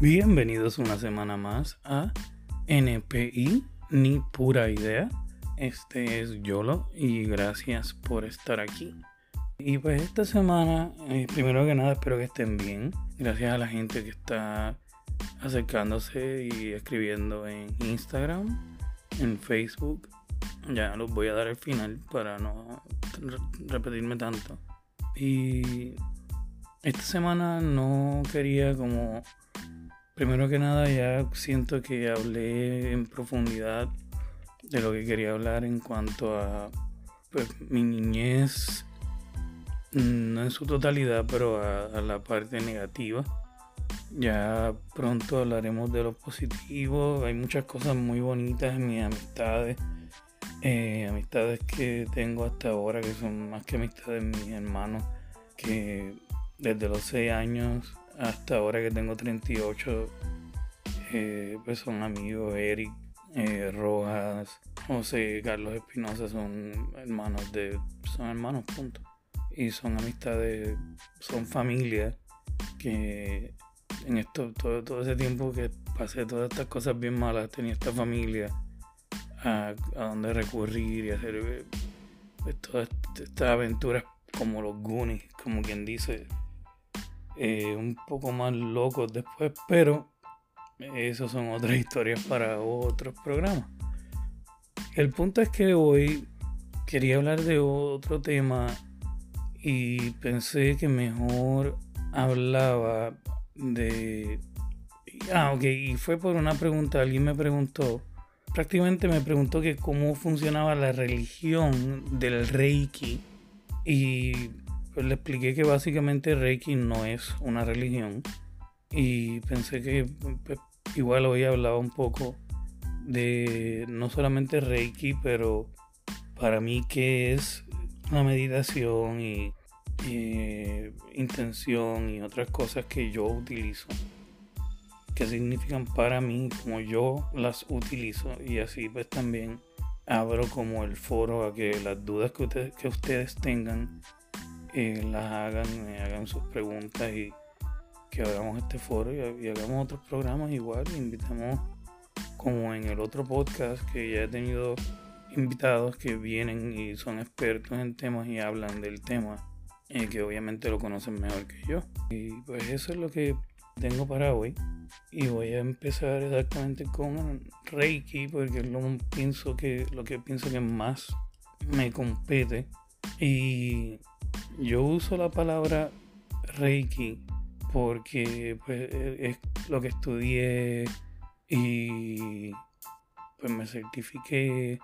Bienvenidos una semana más a NPI, ni pura idea. Este es Yolo y gracias por estar aquí. Y pues esta semana, eh, primero que nada, espero que estén bien. Gracias a la gente que está acercándose y escribiendo en Instagram, en Facebook. Ya los voy a dar al final para no repetirme tanto. Y esta semana no quería como Primero que nada ya siento que hablé en profundidad de lo que quería hablar en cuanto a pues, mi niñez, mm, no en su totalidad, pero a, la parte negativa. Ya pronto hablaremos de lo positivo. Hay muchas cosas muy bonitas en mis amistades. Eh, amistades que tengo hasta ahora que son más que amistades de mis hermanos que desde los 6 años hasta ahora que tengo 38, eh, pues son amigos, Eric eh, Rojas, José Carlos Espinosa son hermanos de, son hermanos, punto. Y son amistades, son familias que en esto, todo, todo ese tiempo que pasé todas estas cosas bien malas, tenía esta familia a, donde recurrir y hacer pues, todas estas aventuras como los Goonies, como quien dice, eh, un poco más locos después, pero esos son otras historias para otros programas. El punto es que hoy quería hablar de otro tema y pensé que mejor hablaba de... Ah, ok, y fue por una pregunta, alguien me preguntó, prácticamente me preguntó que cómo funcionaba la religión del Reiki y pues le expliqué que básicamente Reiki no es una religión y pensé que igual hoy hablaba un poco de no solamente Reiki, pero para mí que es una meditación y, intención y otras cosas que yo utilizo que significan para mí como yo las utilizo. Y así pues también abro como el foro a que las dudas que ustedes, que ustedes tengan eh, las hagan, me hagan sus preguntas y que abramos este foro y, hagamos otros programas igual. Invitamos, como en el otro podcast, que ya he tenido invitados que vienen y son expertos en temas y hablan del tema, y que obviamente lo conocen mejor que yo. Y pues eso es lo que tengo para hoy. Y voy a empezar exactamente con Reiki, porque es lo, pienso que, lo que pienso que más me compete. Y yo uso la palabra Reiki porque pues, es lo que estudié y pues me certifiqué,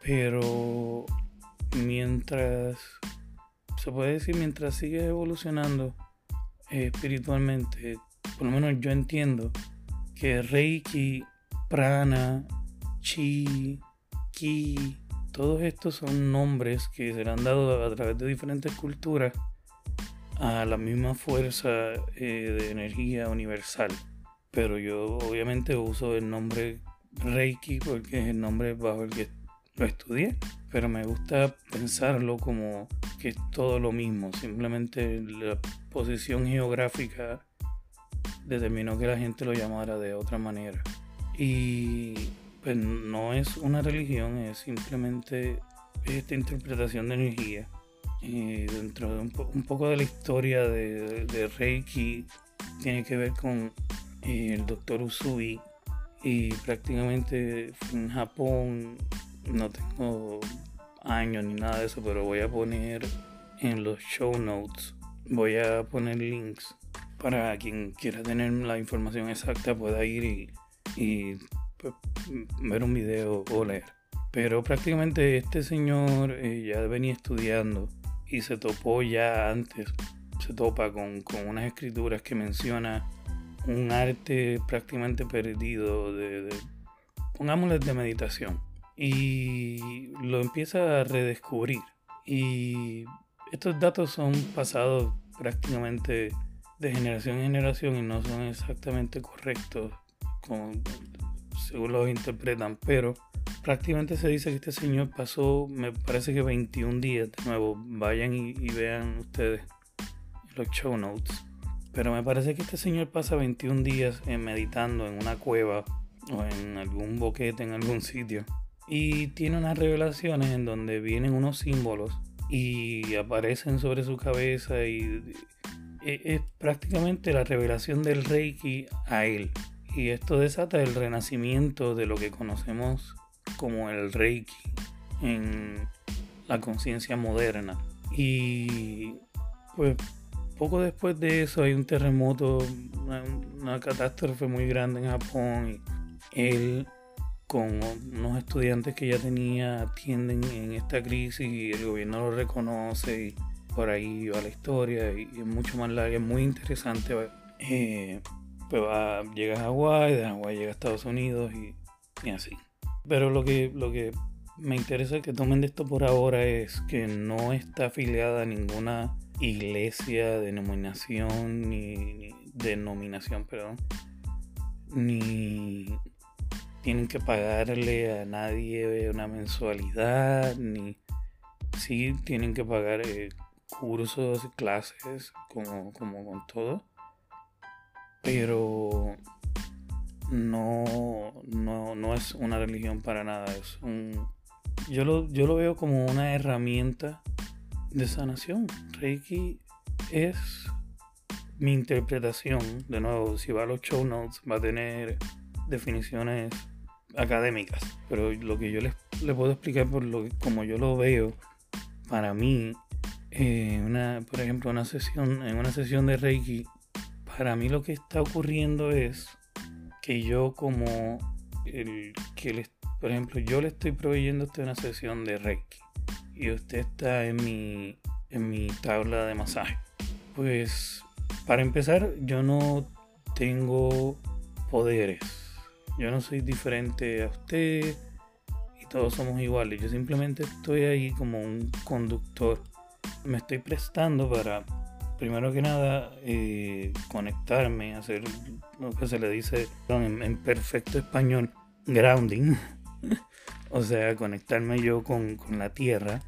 pero mientras, se puede decir, mientras sigue evolucionando espiritualmente, por lo menos yo entiendo que Reiki, Prana, Chi, Ki, todos estos son nombres que se le han dado a través de diferentes culturas a la misma fuerza eh, de energía universal. Pero yo obviamente uso el nombre Reiki porque es el nombre bajo el que lo estudié. Pero me gusta pensarlo como que es todo lo mismo. Simplemente la posición geográfica determinó que la gente lo llamara de otra manera. Y pues no es una religión, es simplemente esta interpretación de energía. Y dentro de un, poco de la historia de, Reiki, tiene que ver con eh, el doctor Usui. Y prácticamente en Japón, no tengo años ni nada de eso, pero voy a poner en los show notes, voy a poner links para quien quiera tener la información exacta pueda ir y ver un video o leer. Pero prácticamente este señor eh, ya venía estudiando y se topó ya antes, se topa con, unas escrituras que menciona un arte prácticamente perdido de, de pongámosle de meditación. Y lo empieza a redescubrir. Y estos datos son pasados prácticamente de generación en generación y no son exactamente correctos con, según los interpretan, pero prácticamente se dice que este señor pasó, me parece que 21 días, de nuevo, vayan y, vean ustedes los show notes. Pero me parece que este señor pasa 21 días meditando en una cueva o en algún boquete, en algún sitio. Y tiene unas revelaciones en donde vienen unos símbolos y aparecen sobre su cabeza y es prácticamente la revelación del Reiki a él. Y esto desata el renacimiento de lo que conocemos como el Reiki en la conciencia moderna. Y pues poco después de eso hay un terremoto, una, catástrofe muy grande en Japón. Él con unos estudiantes que ya tenía atienden en esta crisis y el gobierno lo reconoce y por ahí va la historia y es mucho más larga, es muy interesante. Eh, pues va, llega a Hawái, de Hawái llega a Estados Unidos y, y así. Pero lo que, lo que me interesa que tomen de esto por ahora es que no está afiliada a ninguna iglesia, denominación, ni, denominación, perdón, ni tienen que pagarle a nadie una mensualidad, ni sí tienen que pagar eh, cursos, clases, como, como con todo, pero no, no, no es una religión para nada, es un yo lo, yo lo veo como una herramienta de sanación. Reiki es mi interpretación. De nuevo, si va a los show notes, va a tener definiciones académicas. Pero lo que yo les, puedo explicar por lo como yo lo veo, para mí, eh, una, por ejemplo, una sesión, en una sesión de Reiki, para mí lo que está ocurriendo es que yo como el que les por ejemplo, yo le estoy proveyendo usted una sesión de Reiki y usted está en mi, en mi tabla de masaje. Pues para empezar, yo no tengo poderes. Yo no soy diferente a usted y todos somos iguales. Yo simplemente estoy ahí como un conductor. Me estoy prestando para, primero que nada, eh, conectarme, hacer lo que se le dice en perfecto español, grounding. o sea, conectarme yo con, la tierra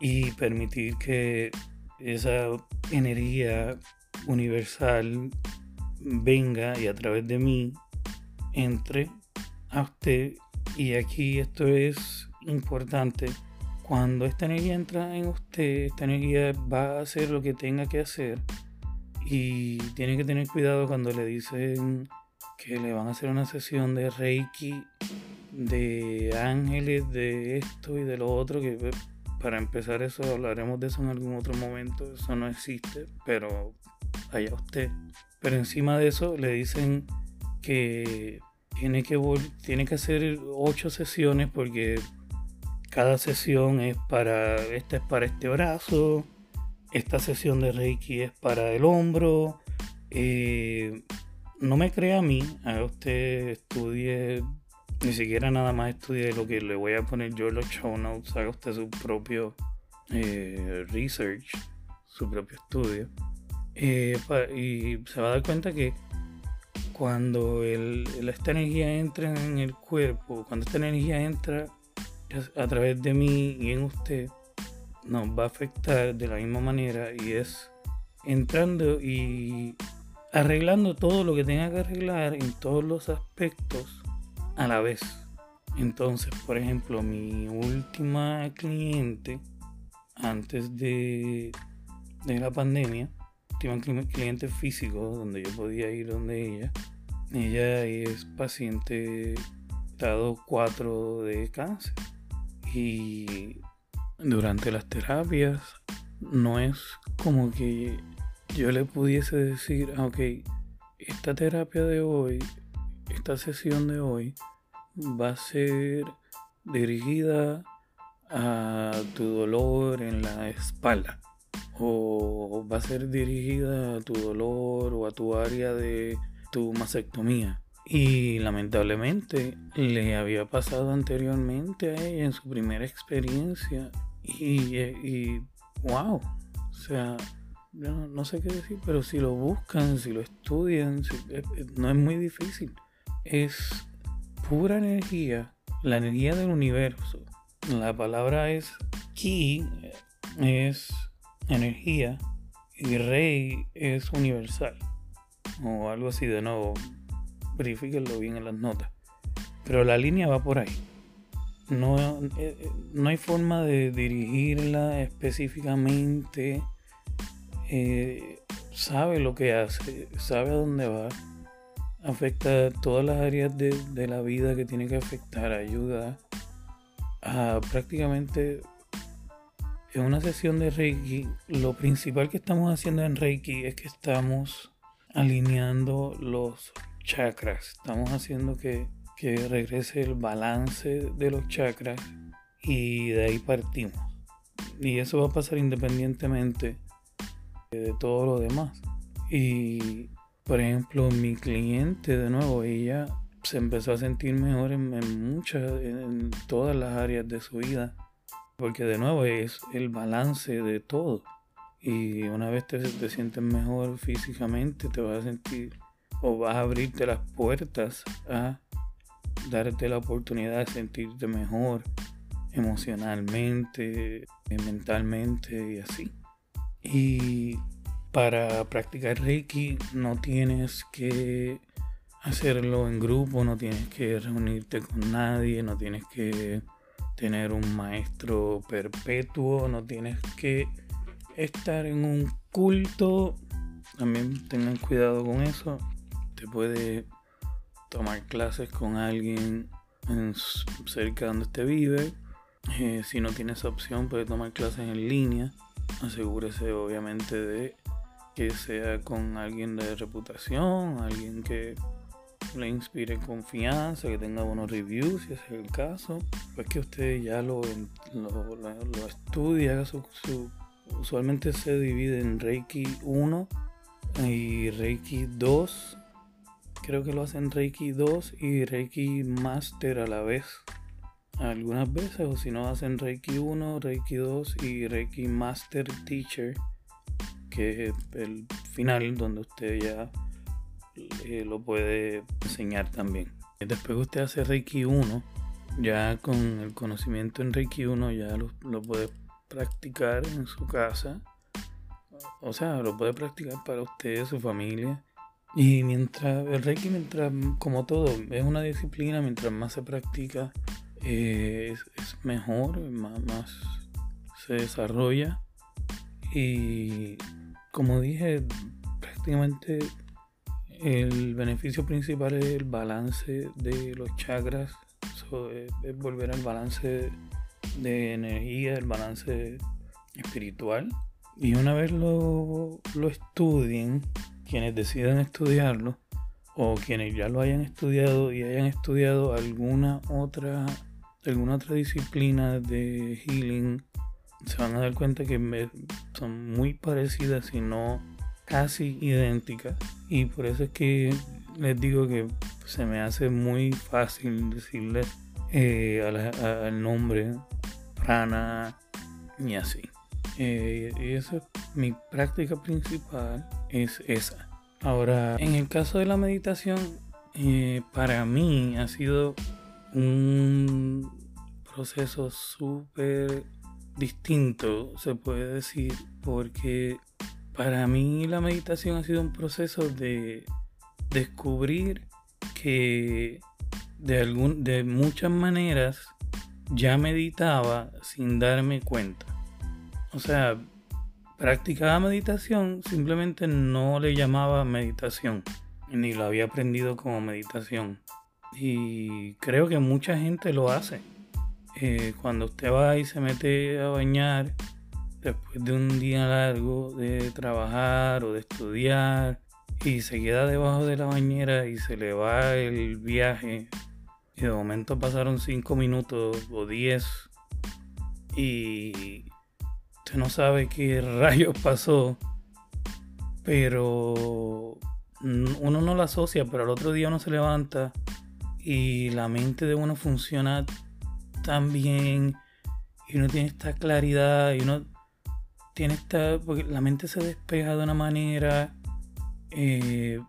y permitir que esa energía universal venga y a través de mí entre a usted. Y aquí esto es importante. Cuando esta energía entra en usted, esta energía va a hacer lo que tenga que hacer. Y tiene que tener cuidado cuando le dicen que le van a hacer una sesión de Reiki de ángeles, de esto y de lo otro, que pues, para empezar eso hablaremos de eso en algún otro momento, eso no existe, pero allá usted. Pero encima de eso le dicen que tiene que, tiene que hacer ocho sesiones porque cada sesión es para, esta es para este brazo, esta sesión de Reiki es para el hombro. Eh, no me crea a mí, a usted estudie ni siquiera nada más estudie lo que le voy a poner yo en los show notes, haga usted su propio eh, research, su propio estudio. Eh, y se va a dar cuenta que cuando esta energía entra en el cuerpo, cuando esta energía entra a través de mí y en usted, nos va a afectar de la misma manera y es entrando y arreglando todo lo que tenga que arreglar en todos los aspectos a la vez. Entonces, por ejemplo, mi última cliente antes de, de la pandemia, última cliente físico donde yo podía ir donde ella, ella es paciente estado 4 de cáncer. Y durante las terapias no es como que yo le pudiese decir, ah, ok, esta terapia de hoy esta sesión de hoy va a ser dirigida a tu dolor en la espalda o va a ser dirigida a tu dolor o a tu área de tu mastectomía. Y lamentablemente le había pasado anteriormente a ella en su primera experiencia. Y, wow, o sea, no, sé qué decir, pero si lo buscan, si lo estudian, no es muy difícil es pura energía, la energía del universo. La palabra es ki, es energía, y Rey es universal. O algo así de nuevo. Verifíquenlo bien en las notas. Pero la línea va por ahí. No, eh, eh, no hay forma de dirigirla específicamente. Eh, sabe lo que hace, sabe a dónde va. Afecta todas las áreas de, de la vida que tiene que afectar. Ayuda a prácticamente en una sesión de Reiki, lo principal que estamos haciendo en Reiki es que estamos alineando los chakras. Estamos haciendo que, regrese el balance de los chakras y de ahí partimos. Y eso va a pasar independientemente de todo lo demás. Y por ejemplo, mi cliente, de nuevo, ella se empezó a sentir mejor en, en muchas, en todas las áreas de su vida porque de nuevo es el balance de todo. Y una vez te, te sientes mejor físicamente, te vas a sentir o vas a abrirte las puertas a darte la oportunidad de sentirte mejor emocionalmente, mentalmente y así. Y para practicar Reiki no tienes que hacerlo en grupo, no tienes que reunirte con nadie, no tienes que tener un maestro perpetuo, no tienes que estar en un culto. También tengan cuidado con eso. Te puede tomar clases con alguien en, cerca donde usted vive. Eh, si no tiene esa opción, puede tomar clases en línea. Asegúrese obviamente de que sea con alguien de reputación, alguien que le inspire confianza, que tenga buenos reviews, si es el caso. Pues que usted ya lo, lo, lo, estudia, usualmente se divide en Reiki 1 y Reiki 2. Creo que lo hacen Reiki 2 y Reiki Master a la vez. Algunas veces, o si no, hacen Reiki 1, Reiki 2 y Reiki Master Teacher, que es el final donde usted ya eh, lo puede enseñar también. Después usted hace Reiki 1, ya con el conocimiento en Reiki 1 ya lo, puede practicar en su casa. O sea, lo puede practicar para usted, su familia. Y mientras el Reiki, mientras, como todo, es una disciplina, mientras más se practica, eh, es, mejor, más, se desarrolla. Y como dije, prácticamente el beneficio principal es el balance de los chakras, es, volver al balance de energía, el balance espiritual. Y una vez lo, lo estudien, quienes decidan estudiarlo, o quienes ya lo hayan estudiado y hayan estudiado alguna otra, alguna otra disciplina de healing, se van a dar cuenta que son muy parecidas, si no casi idénticas. Y por eso es que les digo que se me hace muy fácil decirle eh, al nombre prana y así eh, y eso es mi práctica principal es esa ahora en el caso de la meditación eh, para mí ha sido un proceso súper distinto se puede decir porque para mí la meditación ha sido un proceso de descubrir que de, algún, de muchas maneras ya meditaba sin darme cuenta. O sea, practicaba meditación, simplemente no le llamaba meditación, ni lo había aprendido como meditación. Y creo que mucha gente lo hace. Eh, cuando usted va y se mete a bañar, después de un día largo de trabajar o de estudiar y se queda debajo de la bañera y se le va el viaje y de momento pasaron 5 minutos o 10 y no sabe qué rayos pasó pero uno no lo asocia pero al otro día uno se levanta y la mente de uno funciona tan bien y uno tiene esta claridad y uno tiene esta, porque la mente se despeja de una manera, eh,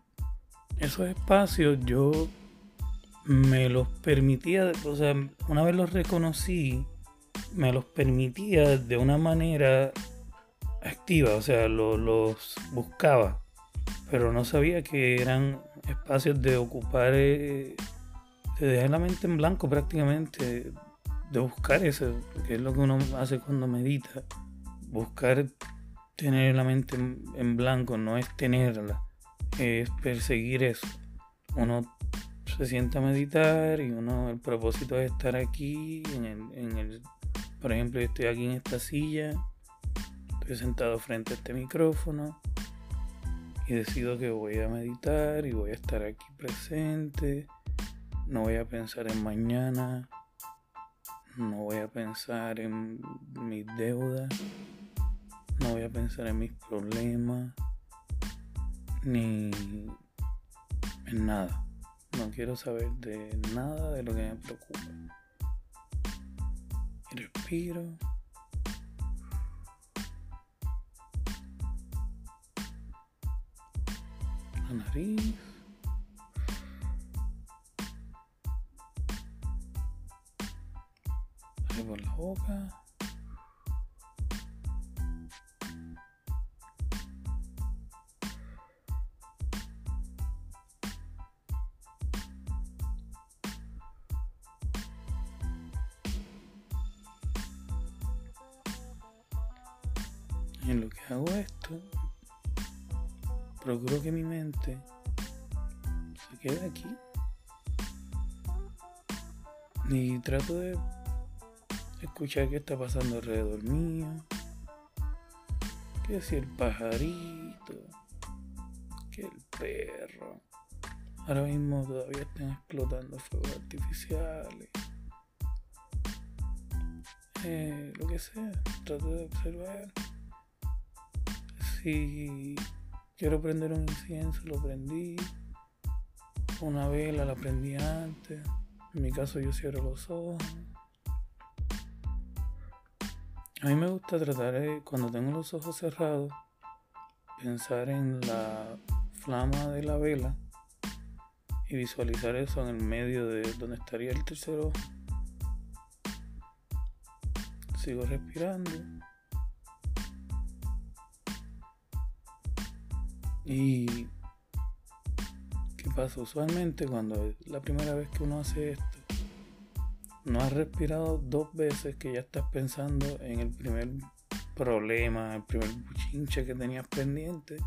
esos espacios yo me los permitía, o sea, una vez los reconocí, me los permitía de una manera activa, o sea, los buscaba, pero no sabía que eran espacios de ocupar, eh, de dejar la mente en blanco prácticamente, de buscar eso, que es lo que uno hace cuando medita, buscar tener la mente en, blanco, no es tenerla, es perseguir eso. Uno se sienta a meditar y uno, el propósito es estar aquí, en el, en el, por ejemplo, estoy aquí en esta silla, estoy sentado frente a este micrófono y decido que voy a meditar y voy a estar aquí presente, no voy a pensar en mañana, no voy a pensar en mis deudas no voy a pensar en mis problemas ni en nada. No quiero saber de nada de lo que me preocupa. Respiro. La nariz. por la boca. En lo que hago esto, procuro que mi mente se quede aquí. Y trato de escuchar qué está pasando alrededor mío. Que si el pajarito, que el perro. Ahora mismo todavía están explotando fuegos artificiales. Eh, lo que sea, trato de observar si quiero prender un incienso, lo prendí. Una vela la prendí antes. En mi caso yo cierro los ojos. A mí me gusta tratar de, cuando tengo los ojos cerrados, pensar en la flama de la vela y visualizar eso en el medio de donde estaría el tercer ojo. Sigo respirando. Y ¿qué pasa? Usualmente cuando es la primera vez que uno hace esto, no has respirado dos veces que ya estás pensando en el primer problema, el primer buchinche que tenías pendiente.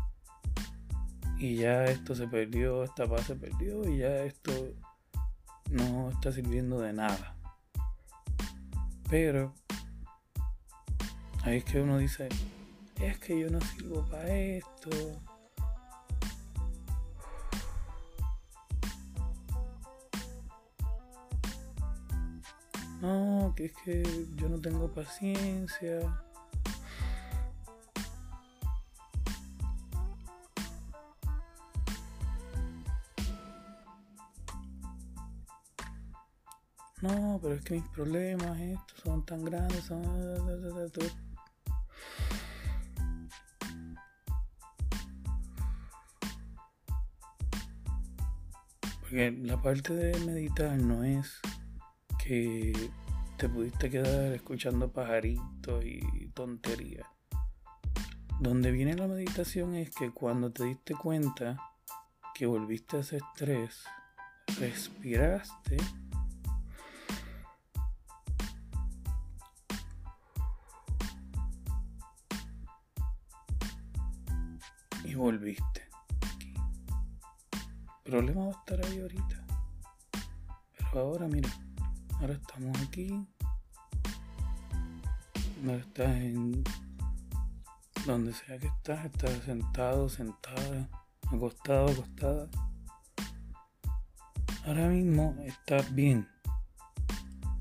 Y ya esto se perdió, esta paz se perdió y ya esto no está sirviendo de nada. Pero ahí es que uno dice, es que yo no sirvo para esto No, que es que yo no tengo paciencia. No, pero es que mis problemas estos son tan grandes, son... Porque la parte de meditar no es que te pudiste quedar escuchando pajaritos y tonterías. Donde viene la meditación es que cuando te diste cuenta que volviste a ese estrés, respiraste y volviste. El problema va a estar ahí ahorita. Pero ahora mira. Ahora estamos aquí. Ahora estás en donde sea que estás, estás sentado, sentada, acostado, acostada. Ahora mismo estás bien.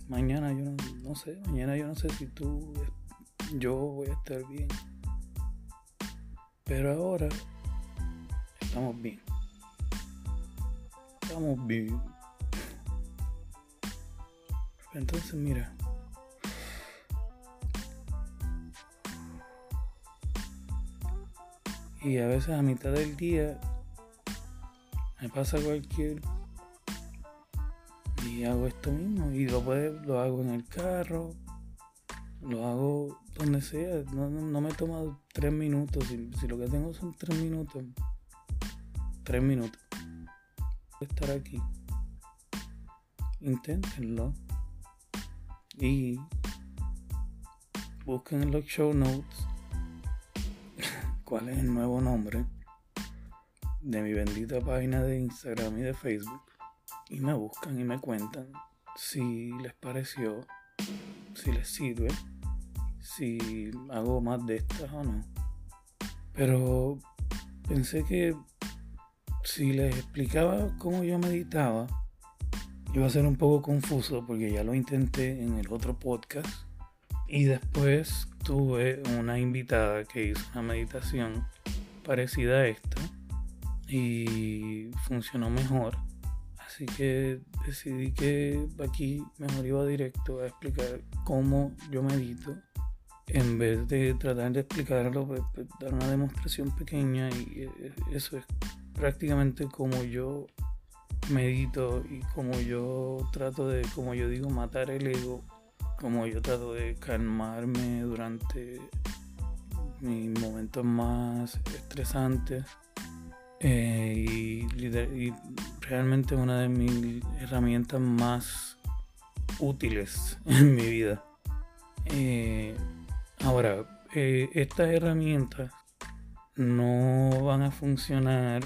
Mañana yo no, sé, mañana yo no sé si tú, yo voy a estar bien. Pero ahora estamos bien. Estamos bien. Entonces mira. Y a veces a mitad del día me pasa cualquier y hago esto mismo y lo, lo hago en el carro, Lo hago donde sea. No, no, me toma tres minutos. Si, si, lo que tengo son tres minutos. Tres minutos. Estar aquí. Inténtenlo. Y busquen en los show notes cuál es el nuevo nombre de mi bendita página de Instagram y de Facebook. Y me buscan y me cuentan si les pareció, si les sirve, si hago más de estas o no. Pero pensé que si les explicaba cómo yo meditaba, iba a ser un poco confuso porque ya lo intenté en el otro podcast. Y después tuve una invitada que hizo una meditación parecida a esta y funcionó mejor. Así que decidí que aquí mejor iba directo a explicar cómo yo medito. En vez de tratar de explicarlo, dar una demostración pequeña y eh, eso es prácticamente como yo medito y como yo trato de, como yo digo, matar el ego, como yo trato de calmarme durante mis momentos más estresantes. Eh, y, realmente una de mis herramientas más útiles en mi vida. Eh, ahora, eh, estas herramientas no van a funcionar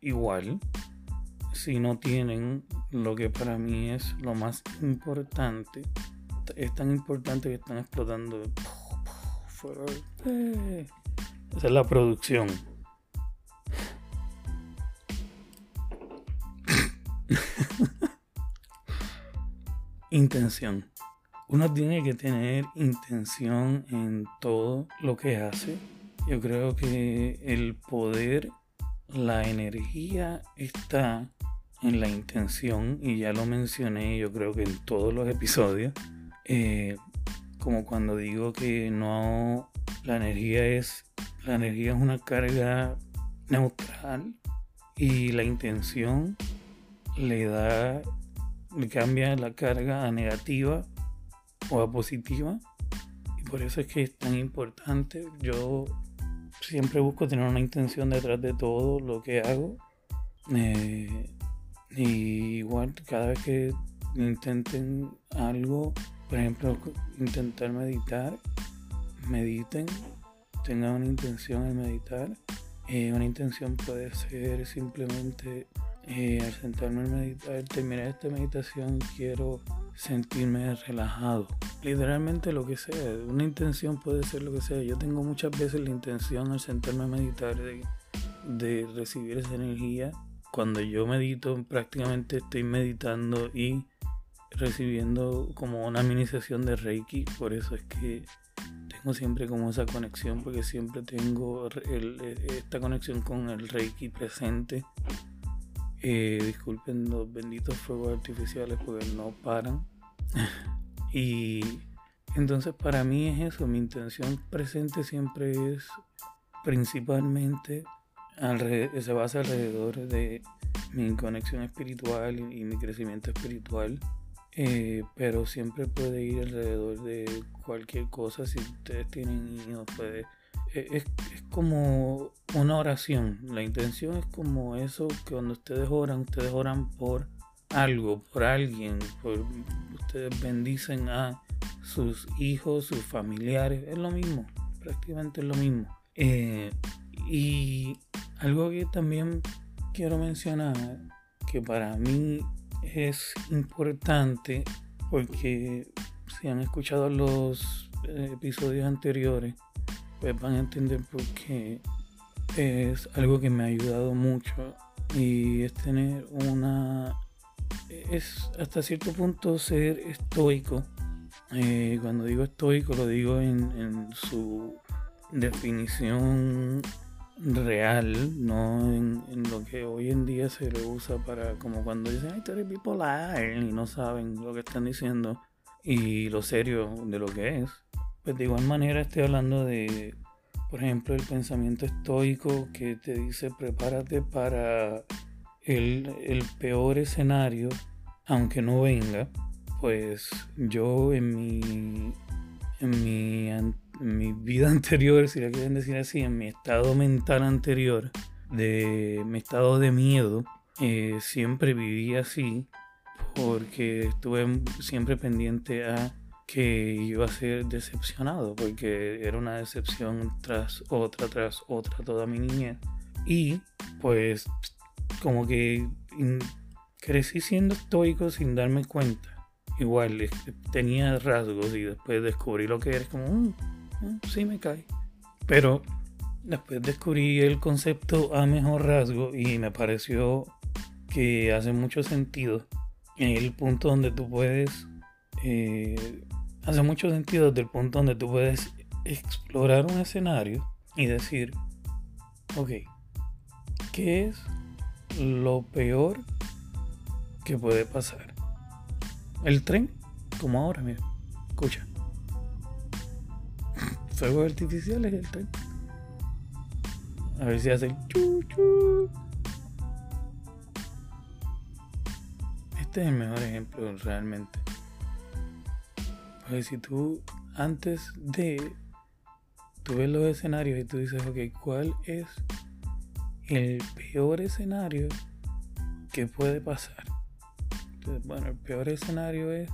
igual si no tienen lo que para mí es lo más importante. Es tan importante que están explotando. Esa es la producción. intención. Uno tiene que tener intención en todo lo que hace. Yo creo que el poder, la energía está en la intención y ya lo mencioné yo creo que en todos los episodios. Eh, como cuando digo que no, la energía es, la energía es una carga neutral y la intención le da, le cambia la carga a negativa o a positiva. Y por eso es que es tan importante. Yo siempre busco tener una intención detrás de todo lo que hago. Eh, y igual cada vez que intenten algo, por ejemplo, intentar meditar, mediten, tengan una intención de meditar. Eh, una intención puede ser simplemente eh, al sentarme a meditar, terminar esta meditación, quiero sentirme relajado. Literalmente lo que sea, una intención puede ser lo que sea. Yo tengo muchas veces la intención al sentarme a meditar de, de recibir esa energía. Cuando yo medito, prácticamente estoy meditando y recibiendo como una mini de Reiki. Por eso es que tengo siempre como esa conexión, porque siempre tengo esta conexión con el Reiki presente eh, disculpen los benditos fuegos artificiales porque no paran. y entonces para mí es eso, mi intención presente siempre es principalmente se basa alrededor de mi conexión espiritual y, mi crecimiento espiritual. Eh, pero siempre puede ir alrededor de cualquier cosa. Si ustedes tienen niños, puede e, es, como una oración. La intención es como eso que cuando ustedes oran, ustedes oran por algo, por alguien, por, ustedes bendicen a sus hijos, sus familiares, es lo mismo, prácticamente es lo mismo. Eh, y algo que también quiero mencionar, que para mí es importante, porque si han escuchado los eh, episodios anteriores, pues van a entender por qué es algo que me ha ayudado mucho y es tener una es hasta cierto punto ser estoico. Eh, cuando digo estoico lo digo en, su definición real, no en, lo que hoy en día se le usa para como cuando dicen, ay, tú eres bipolar y no saben lo que están diciendo y lo serio de lo que es. Pues de igual manera estoy hablando de, por ejemplo, el pensamiento estoico que te dice prepárate para el, peor escenario, aunque no venga. Pues yo en mi, en mi, en mi vida anterior, si la quieren decir así, en mi estado mental anterior, de mi estado de miedo, eh, siempre viví así porque estuve siempre pendiente a que iba a ser decepcionado, porque era una decepción tras otra, tras otra toda mi niñez. Y pues como que crecí siendo estoico sin darme cuenta. Igual tenía rasgos y después descubrí lo que era como, mm, mm, sí me cae. Pero después descubrí el concepto a mejor rasgo y me pareció que hace mucho sentido en el punto donde tú puedes eh, hace mucho sentido desde el punto donde tú puedes explorar un escenario y decir ok ¿qué es lo peor que puede pasar? el tren como ahora mira escucha fuegos artificiales el tren a ver si hace el chu chu Este es el mejor ejemplo realmente. Porque si tú antes de tú ves los escenarios y tú dices, ok, ¿cuál es el peor escenario que puede pasar? Entonces, bueno, el peor escenario es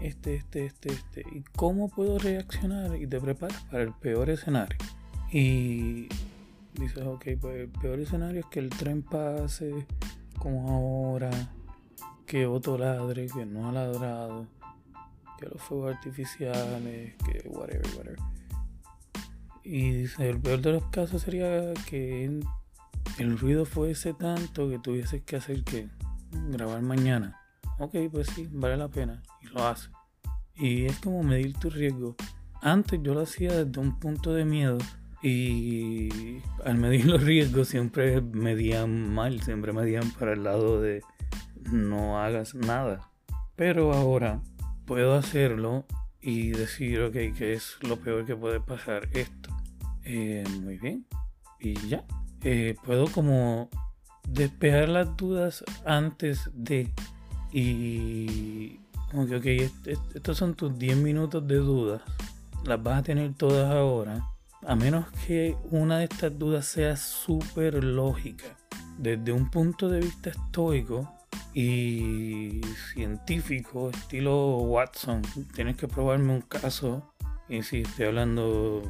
este, este, este, este. ¿Y cómo puedo reaccionar? Y te preparas para el peor escenario. Y dices, ok, pues el peor escenario es que el tren pase como ahora que otro ladre, que no ha ladrado, que los fuegos artificiales, que whatever, whatever. Y dice, el peor de los casos sería que el ruido fuese tanto que tuvieses que hacer que grabar mañana. Ok, pues sí, vale la pena. Y lo hace. Y es como medir tu riesgo. Antes yo lo hacía desde un punto de miedo. Y al medir los riesgos siempre medían mal, siempre medían para el lado de no hagas nada. Pero ahora puedo hacerlo y decir, ok, que es lo peor que puede pasar esto. Eh, muy bien. Y ya. Eh, puedo como despejar las dudas antes de... Y... Como que, ok, estos son tus 10 minutos de dudas. Las vas a tener todas ahora. A menos que una de estas dudas sea súper lógica. Desde un punto de vista estoico, y científico, estilo Watson. Tienes que probarme un caso. Y si estoy hablando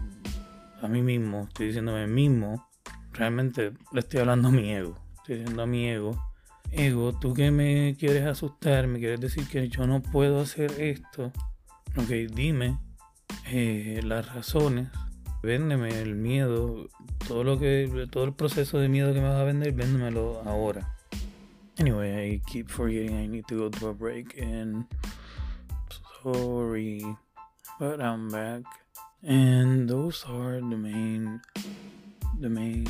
a mí mismo, estoy diciéndome mismo, realmente le estoy hablando a mi ego. Estoy diciendo a mi ego. Ego, tú que me quieres asustar, me quieres decir que yo no puedo hacer esto. Ok, dime eh, las razones. Véndeme el miedo, todo lo que, todo el proceso de miedo que me vas a vender, véndemelo ahora. Anyway, I keep forgetting I need to go to a break and sorry, but I'm back. And those are the main, the main.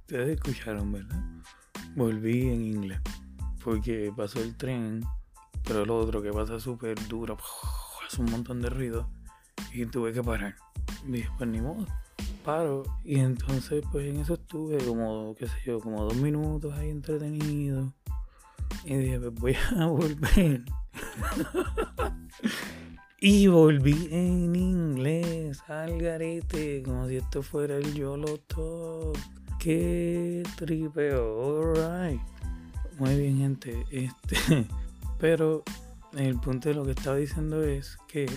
Ustedes escucharon, ¿verdad? Volví en inglés porque pasó el tren, pero el otro que pasa súper duro, hace un montón de ruido y tuve que parar dije, pues ni modo, paro. Y entonces, pues en eso estuve como, qué sé yo, como dos minutos ahí entretenido. Y dije, pues voy a volver. Y volví en inglés al garete, como si esto fuera el YOLO Talk. Qué tripeo, alright. Muy bien, gente. Este, pero el punto de lo que estaba diciendo es que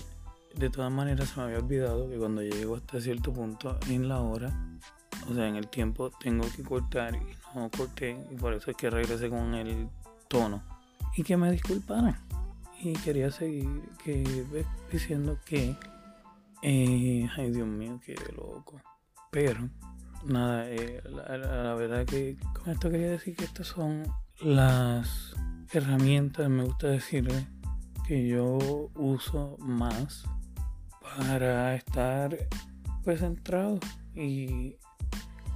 de todas maneras se me había olvidado que cuando llego hasta cierto punto en la hora, o sea, en el tiempo, tengo que cortar y no corté y por eso es que regresé con el tono. Y que me disculparan. Y quería seguir que, diciendo que, eh, ay Dios mío, qué loco. Pero, nada, eh, la, la verdad que con esto quería decir que estas son las herramientas, me gusta decirle, que yo uso más para estar pues centrado y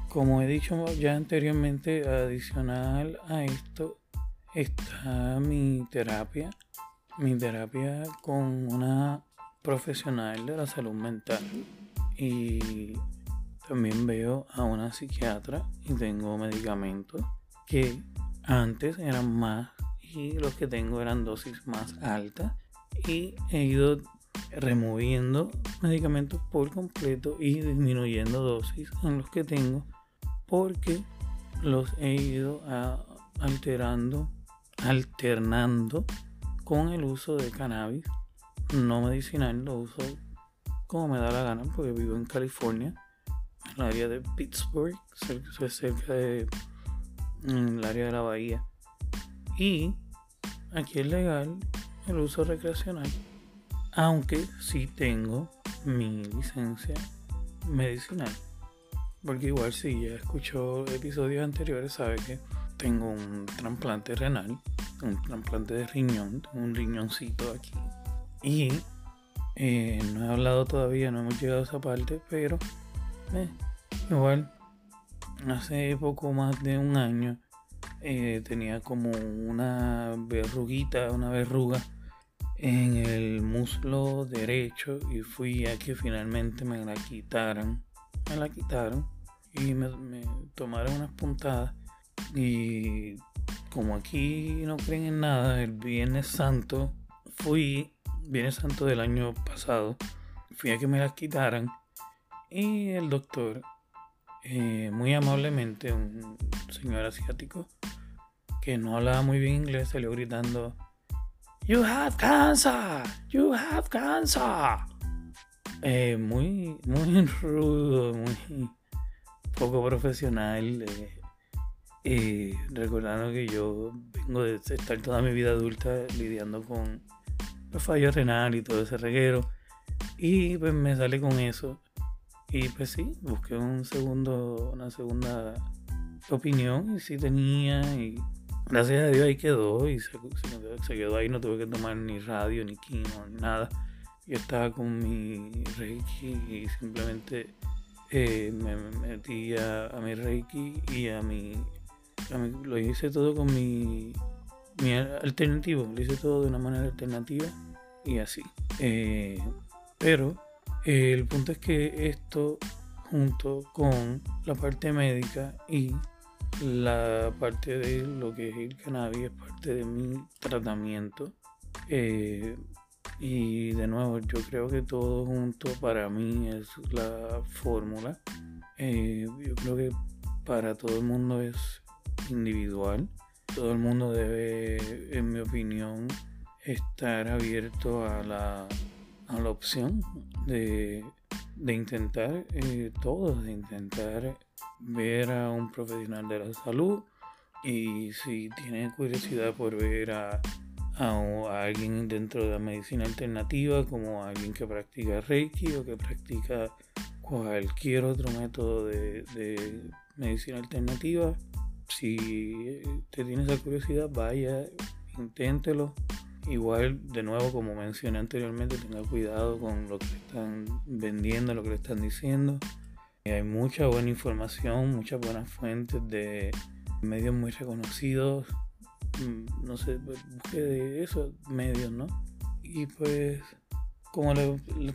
como he dicho ya anteriormente adicional a esto está mi terapia mi terapia con una profesional de la salud mental. Y también veo a una psiquiatra y tengo medicamentos que Antes eran más y los que tengo eran dosis más altas. Y he ido removiendo medicamentos por completo y disminuyendo dosis en los que tengo porque los he ido alterando, alternando con el uso de cannabis no medicinal, lo uso como me da la gana porque vivo en California, en el área de Pittsburgh, cerca de el área de la bahía. Y aquí es legal el uso recreacional, aunque sí tengo mi licencia medicinal. Porque igual si ya escuchó episodios anteriores sabe que tengo un trasplante renal, un trasplante de riñón, tengo un riñoncito aquí. Y eh, no he hablado todavía, no hemos llegado a esa parte, pero eh, igual hace poco más de un año eh, tenía como una verruguita, una verruga en el muslo derecho y fui a que finalmente me la quitaran. Me la quitaron y me, tomaron unas puntadas y como aquí no creen en nada, el Viernes Santo fui, Viernes Santo del año pasado, fui a que me las quitaran y el doctor, eh, muy amablemente, un señor asiático que no hablaba muy bien inglés, salió gritando, You have cancer, you have cancer. Eh, muy, muy rudo, muy poco profesional. Eh, recordando que yo vengo de estar toda mi vida adulta lidiando con los fallos renal y todo ese reguero. Y pues me sale con eso. Y pues sí, busqué un segundo, una segunda opinión y sí tenía. Y gracias a Dios ahí quedó. Y se, quedó ahí, no tuve que tomar ni radio, ni quino, ni nada. Yo estaba con mi reiki y simplemente eh, me metí a, mi reiki y a mi, Lo hice todo con mi, mi alternativo. Lo hice todo de una manera alternativa y así. Eh, pero eh, el punto es que esto junto con la parte médica y la parte de lo que es el cannabis es parte de mi tratamiento. Eh, y de nuevo, yo creo que todo junto para mí es la fórmula. yo creo que para todo el mundo es individual. Todo el mundo debe, en mi opinión, estar abierto a la, a la opción de, intentar eh, todo, de intentar ver a un profesional de la salud y si tiene curiosidad por ver a, a, alguien dentro de la medicina alternativa como alguien que practica Reiki o que practica cualquier otro método de, de medicina alternativa, si te tiene esa curiosidad, vaya, inténtelo Igual, de nuevo, como mencioné anteriormente, tenga cuidado con lo que están vendiendo, lo que le están diciendo. Hay mucha buena información, muchas buenas fuentes de medios muy reconocidos. Mm, no sé, pues, busque de esos medios, ¿no? Y pues, como,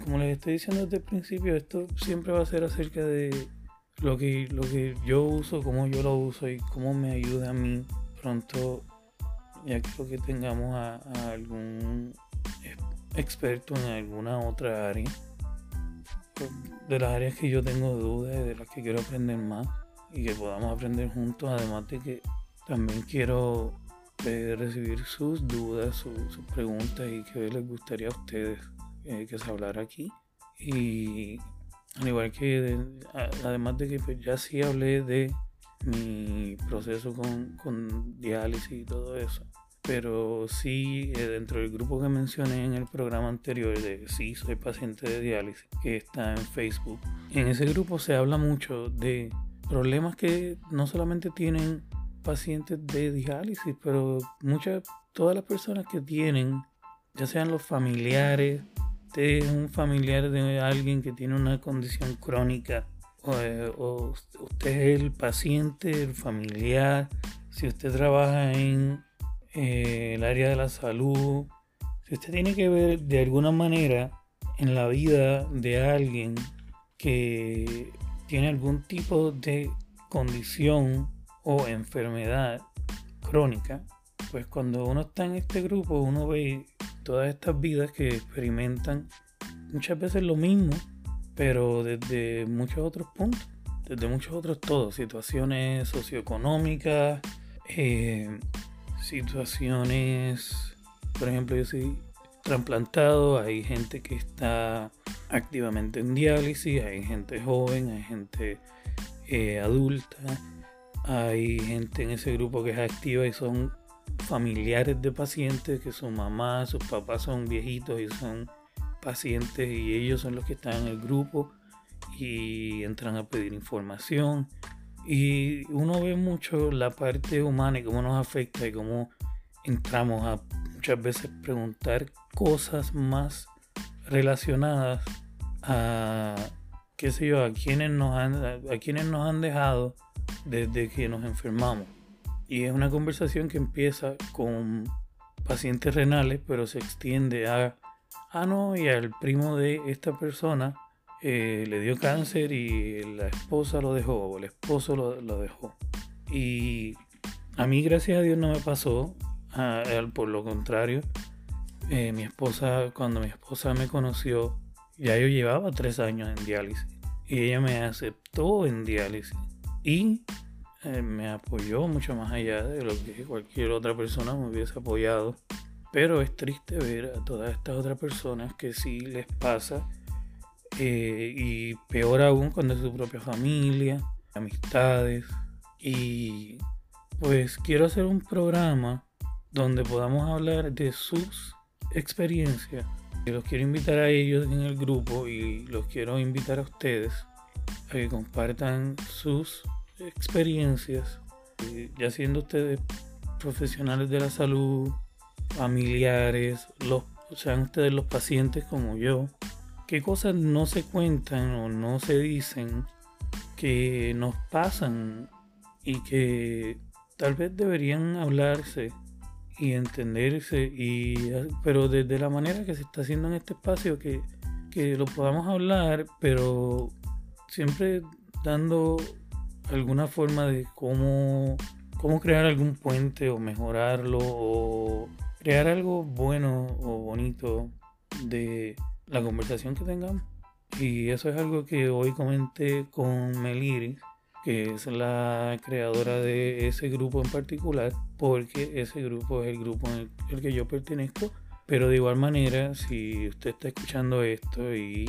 como les estoy diciendo desde el principio, esto siempre va a ser acerca de lo que, lo que yo uso, cómo yo lo uso y cómo me ayuda a mí pronto ya creo que tengamos a, algún experto en alguna otra área, de las áreas que yo tengo dudas y de las que quiero aprender más y que podamos aprender juntos, además de que también quiero eh, recibir sus dudas, sus preguntas y que les gustaría a ustedes eh, que se hablara aquí. Y al igual que, además de que pues, ya sí hablé de mi proceso con, con diálisis y todo eso pero sí eh, dentro del grupo que mencioné en el programa anterior de sí soy paciente de diálisis que está en Facebook en ese grupo se habla mucho de problemas que no solamente tienen pacientes de diálisis pero muchas todas las personas que tienen ya sean los familiares usted es un familiar de alguien que tiene una condición crónica o, eh, usted es el paciente el familiar si usted trabaja en eh, el área de la salud, si usted tiene que ver de alguna manera en la vida de alguien que tiene algún tipo de condición o enfermedad crónica, pues cuando uno está en este grupo, uno ve todas estas vidas que experimentan muchas veces lo mismo, pero desde muchos otros puntos, desde muchos otros todos, situaciones socioeconómicas, eh, situaciones, por ejemplo, yo soy trasplantado, hay gente que está activamente en diálisis, hay gente joven, hay gente eh, adulta, hay gente en ese grupo que es activa y son familiares de pacientes, que su mamá, sus papás son viejitos y son pacientes y ellos son los que están en el grupo y entran a pedir información. Y uno ve mucho la parte humana y cómo nos afecta y cómo entramos a muchas veces preguntar cosas más relacionadas a qué sé yo, a quienes nos han, a quienes nos han dejado desde que nos enfermamos. Y es una conversación que empieza con pacientes renales, pero se extiende a, ah no, y al primo de esta persona eh, le dio cáncer y la esposa lo dejó, o el esposo lo, lo dejó. Y a mí, gracias a Dios, no me pasó, por lo contrario, eh, mi esposa, cuando mi esposa me conoció, ya yo llevaba tres años en diálisis y ella me aceptó en diálisis y eh, me apoyó mucho más allá de lo que cualquier otra persona me hubiese apoyado. Pero es triste ver a todas estas otras personas que sí les pasa eh, y peor aún cuando es su propia familia, amistades. Y pues quiero hacer un programa donde podamos hablar de sus experiencias. Los quiero invitar a ellos en el grupo y los quiero invitar a ustedes a que compartan sus experiencias, ya siendo ustedes profesionales de la salud, familiares, los, sean ustedes los pacientes como yo, qué cosas no se cuentan o no se dicen que nos pasan y que tal vez deberían hablarse y entenderse, y, pero desde la manera que se está haciendo en este espacio, que, que lo podamos hablar, pero siempre dando alguna forma de cómo, cómo crear algún puente o mejorarlo o crear algo bueno o bonito de la conversación que tengamos. Y eso es algo que hoy comenté con Meliris que es la creadora de ese grupo en particular, porque ese grupo es el grupo en el, que yo pertenezco. Pero de igual manera, si usted está escuchando esto y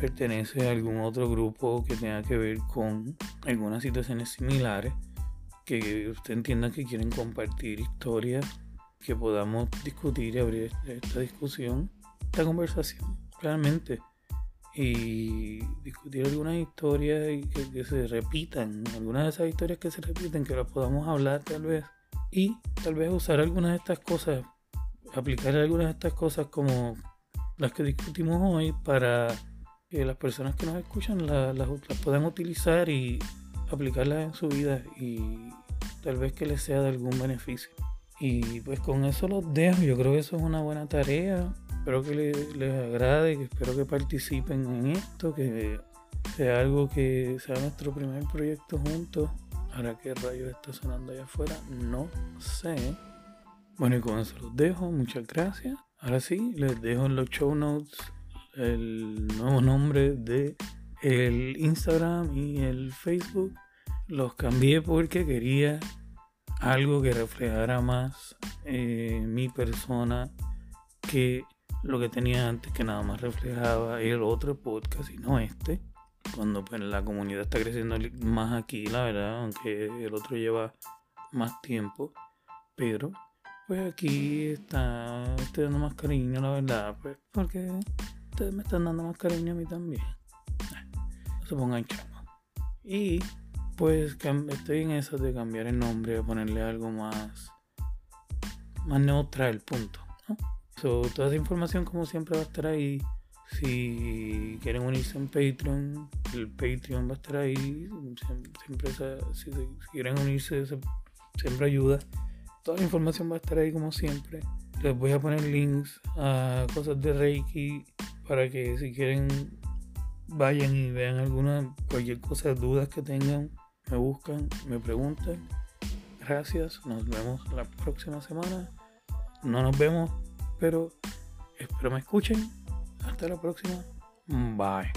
pertenece a algún otro grupo que tenga que ver con algunas situaciones similares, que usted entienda que quieren compartir historias, que podamos discutir y abrir esta discusión, esta conversación, realmente y discutir algunas historias y que, se repitan, algunas de esas historias que se repiten, que las podamos hablar tal vez y tal vez usar algunas de estas cosas, aplicar algunas de estas cosas como las que discutimos hoy para que las personas que nos escuchan las, las, puedan utilizar y aplicarlas en su vida y tal vez que les sea de algún beneficio. Y pues con eso los dejo, yo creo que eso es una buena tarea espero que les, agrade, que espero que participen en esto, que sea algo que sea nuestro primer proyecto juntos. Ahora qué rayos está sonando allá afuera, no sé. Bueno, y con eso los dejo, muchas gracias. Ahora sí, les dejo en los show notes el nuevo nombre de el Instagram y el Facebook. Los cambié porque quería algo que reflejara más eh, mi persona que lo que tenía antes que nada más reflejaba el otro podcast y no este. Cuando pues la comunidad está creciendo más aquí, la verdad, aunque el otro lleva más tiempo. Pero pues aquí está, estoy dando más cariño, la verdad, pues porque me están dando más cariño a mí también. No se pongan chamo. Y pues estoy en eso de cambiar el nombre, de ponerle algo más, más neutral, punto toda esa información como siempre va a estar ahí. Si quieren unirse en Patreon, el Patreon va a estar ahí. Si, quieren unirse, siempre ayuda. Toda la información va a estar ahí como siempre. Les voy a poner links a cosas de Reiki para que si quieren vayan y vean alguna, cualquier cosa, dudas que tengan, me buscan, me preguntan. gracias. Nos vemos la próxima semana. No nos vemos, pero espero me escuchen. Hasta la próxima. Bye.